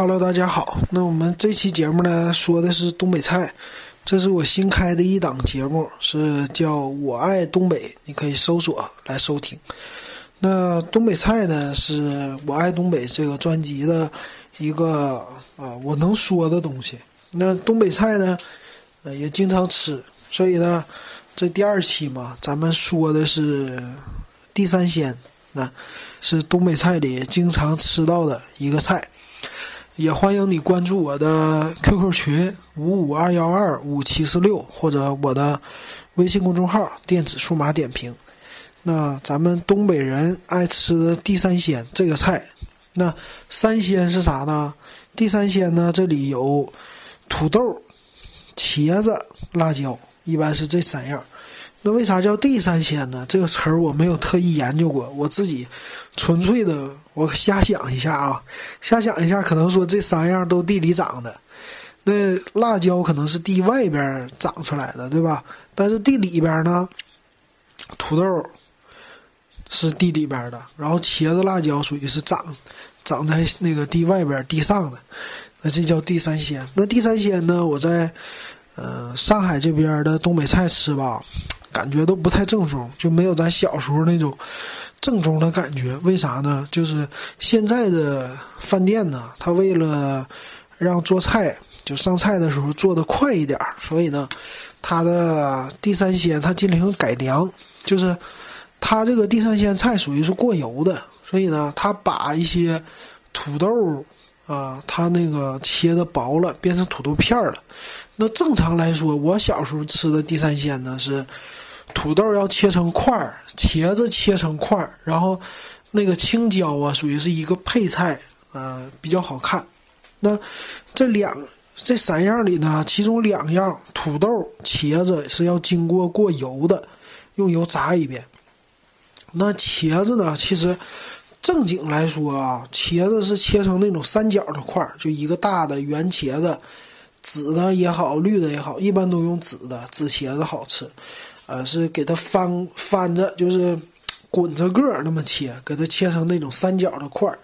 Hello，大家好。那我们这期节目呢，说的是东北菜。这是我新开的一档节目，是叫我爱东北，你可以搜索来收听。那东北菜呢，是我爱东北这个专辑的一个啊，我能说的东西。那东北菜呢，呃，也经常吃，所以呢，这第二期嘛，咱们说的是地三鲜，那是东北菜里经常吃到的一个菜。也欢迎你关注我的 QQ 群五五二幺二五七四六，或者我的微信公众号“电子数码点评”。那咱们东北人爱吃地三鲜这个菜，那三鲜是啥呢？地三鲜呢，这里有土豆、茄子、辣椒，一般是这三样。那为啥叫地三鲜呢？这个词儿我没有特意研究过，我自己纯粹的我瞎想一下啊，瞎想一下，可能说这三样都地里长的。那辣椒可能是地外边长出来的，对吧？但是地里边呢，土豆是地里边的，然后茄子、辣椒属于是长长在那个地外边地上的，那这叫地三鲜。那地三鲜呢，我在呃上海这边的东北菜吃吧。感觉都不太正宗，就没有咱小时候那种正宗的感觉。为啥呢？就是现在的饭店呢，他为了让做菜就上菜的时候做的快一点，所以呢，他的地三鲜他进行改良，就是他这个地三鲜菜属于是过油的，所以呢，他把一些土豆啊，它那个切的薄了，变成土豆片了。那正常来说，我小时候吃的地三鲜呢是。土豆要切成块儿，茄子切成块儿，然后那个青椒啊，属于是一个配菜，呃，比较好看。那这两这三样里呢，其中两样土豆、茄子是要经过过油的，用油炸一遍。那茄子呢，其实正经来说啊，茄子是切成那种三角的块儿，就一个大的圆茄子，紫的也好，绿的也好，一般都用紫的，紫茄子好吃。呃，是给它翻翻着，就是滚着个儿那么切，给它切成那种三角的块儿。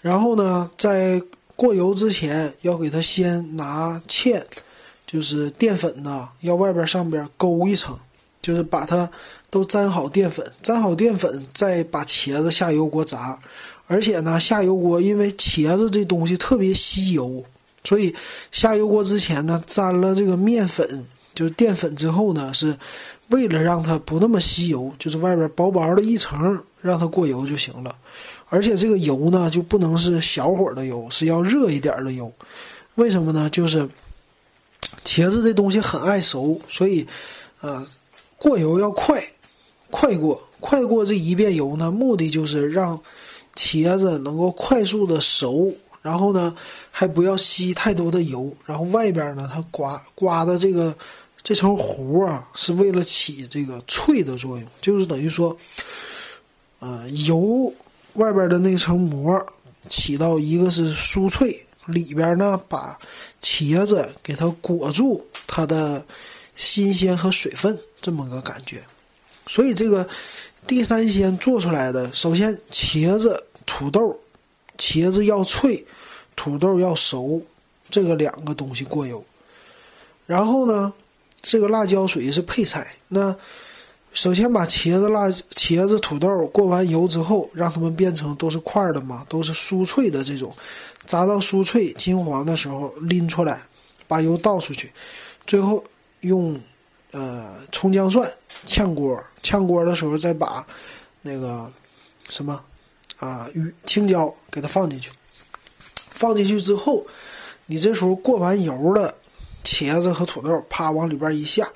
然后呢，在过油之前，要给它先拿芡，就是淀粉呢，要外边上边勾一层，就是把它都沾好淀粉，沾好淀粉，再把茄子下油锅炸。而且呢，下油锅因为茄子这东西特别吸油，所以下油锅之前呢，沾了这个面粉，就是淀粉之后呢是。为了让它不那么吸油，就是外边薄薄的一层，让它过油就行了。而且这个油呢，就不能是小火的油，是要热一点的油。为什么呢？就是茄子这东西很爱熟，所以，呃，过油要快，快过，快过这一遍油呢，目的就是让茄子能够快速的熟，然后呢，还不要吸太多的油，然后外边呢，它刮刮的这个。这层糊啊，是为了起这个脆的作用，就是等于说，呃，油外边的那层膜起到一个是酥脆，里边呢把茄子给它裹住，它的新鲜和水分这么个感觉。所以这个地三鲜做出来的，首先茄子、土豆，茄子要脆，土豆要熟，这个两个东西过油，然后呢。这个辣椒属于是配菜。那首先把茄子、辣茄子、土豆过完油之后，让它们变成都是块的嘛，都是酥脆的这种，炸到酥脆金黄的时候拎出来，把油倒出去，最后用呃葱姜蒜炝锅，炝锅的时候再把那个什么啊鱼青椒给它放进去，放进去之后，你这时候过完油了。茄子和土豆，啪往里边一下，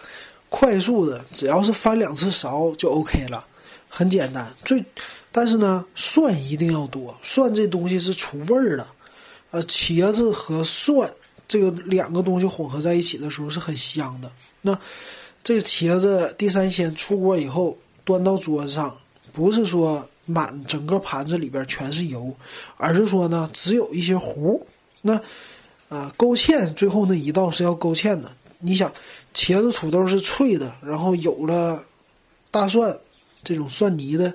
快速的，只要是翻两次勺就 OK 了，很简单。最，但是呢，蒜一定要多，蒜这东西是出味儿的。呃，茄子和蒜这个两个东西混合在一起的时候是很香的。那这茄子地三鲜出锅以后，端到桌子上，不是说满整个盘子里边全是油，而是说呢，只有一些糊。那啊，勾芡最后那一道是要勾芡的。你想，茄子、土豆是脆的，然后有了大蒜这种蒜泥的，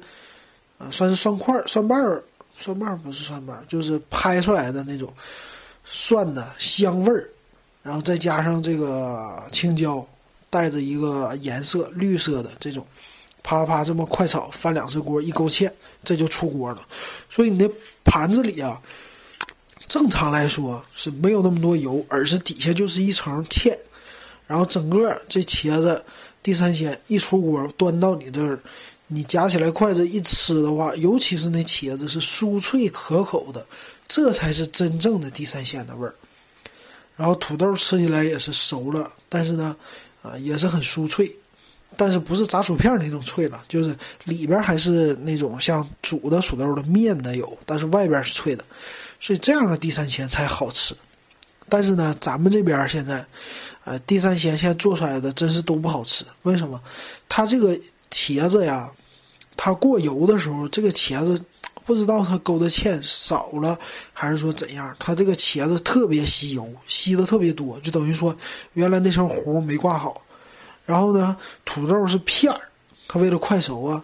啊，算是蒜块、蒜瓣儿、蒜瓣儿不是蒜瓣儿，就是拍出来的那种蒜的香味儿，然后再加上这个青椒，带着一个颜色绿色的这种，啪啪这么快炒，翻两次锅一勾芡，这就出锅了。所以你那盘子里啊，正常来说是没有那么多油，而是底下就是一层芡，然后整个这茄子地三鲜一出锅端到你这儿。你夹起来筷子一吃的话，尤其是那茄子是酥脆可口的，这才是真正的地三鲜的味儿。然后土豆吃起来也是熟了，但是呢，啊也是很酥脆，但是不是炸薯片那种脆了，就是里边还是那种像煮的土豆的面的有，但是外边是脆的，所以这样的地三鲜才好吃。但是呢，咱们这边现在，呃，地三鲜现在做出来的真是都不好吃，为什么？它这个。茄子呀，它过油的时候，这个茄子不知道它勾的芡少了还是说怎样，它这个茄子特别吸油，吸的特别多，就等于说原来那层糊没挂好。然后呢，土豆是片儿，它为了快熟啊，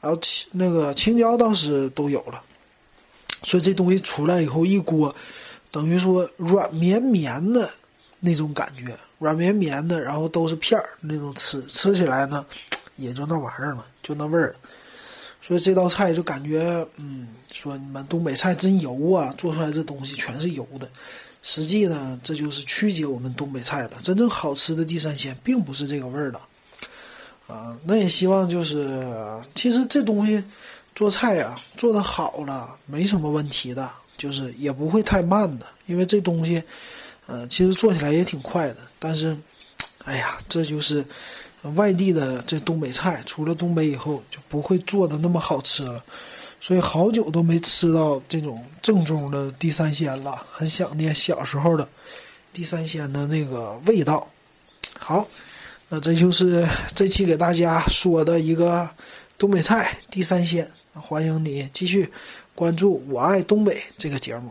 然后青那个青椒倒是都有了，所以这东西出来以后一锅，等于说软绵绵的那种感觉，软绵绵的，然后都是片儿那种吃吃起来呢。也就那玩意儿了，就那味儿，所以这道菜就感觉，嗯，说你们东北菜真油啊，做出来这东西全是油的。实际呢，这就是曲解我们东北菜了。真正好吃的地三鲜，并不是这个味儿的，啊，那也希望就是，其实这东西做菜呀，做的好了没什么问题的，就是也不会太慢的，因为这东西，呃，其实做起来也挺快的。但是，哎呀，这就是。外地的这东北菜，除了东北以后就不会做的那么好吃了，所以好久都没吃到这种正宗的地三鲜了，很想念小时候的地三鲜的那个味道。好，那这就是这期给大家说的一个东北菜地三鲜，欢迎你继续关注《我爱东北》这个节目。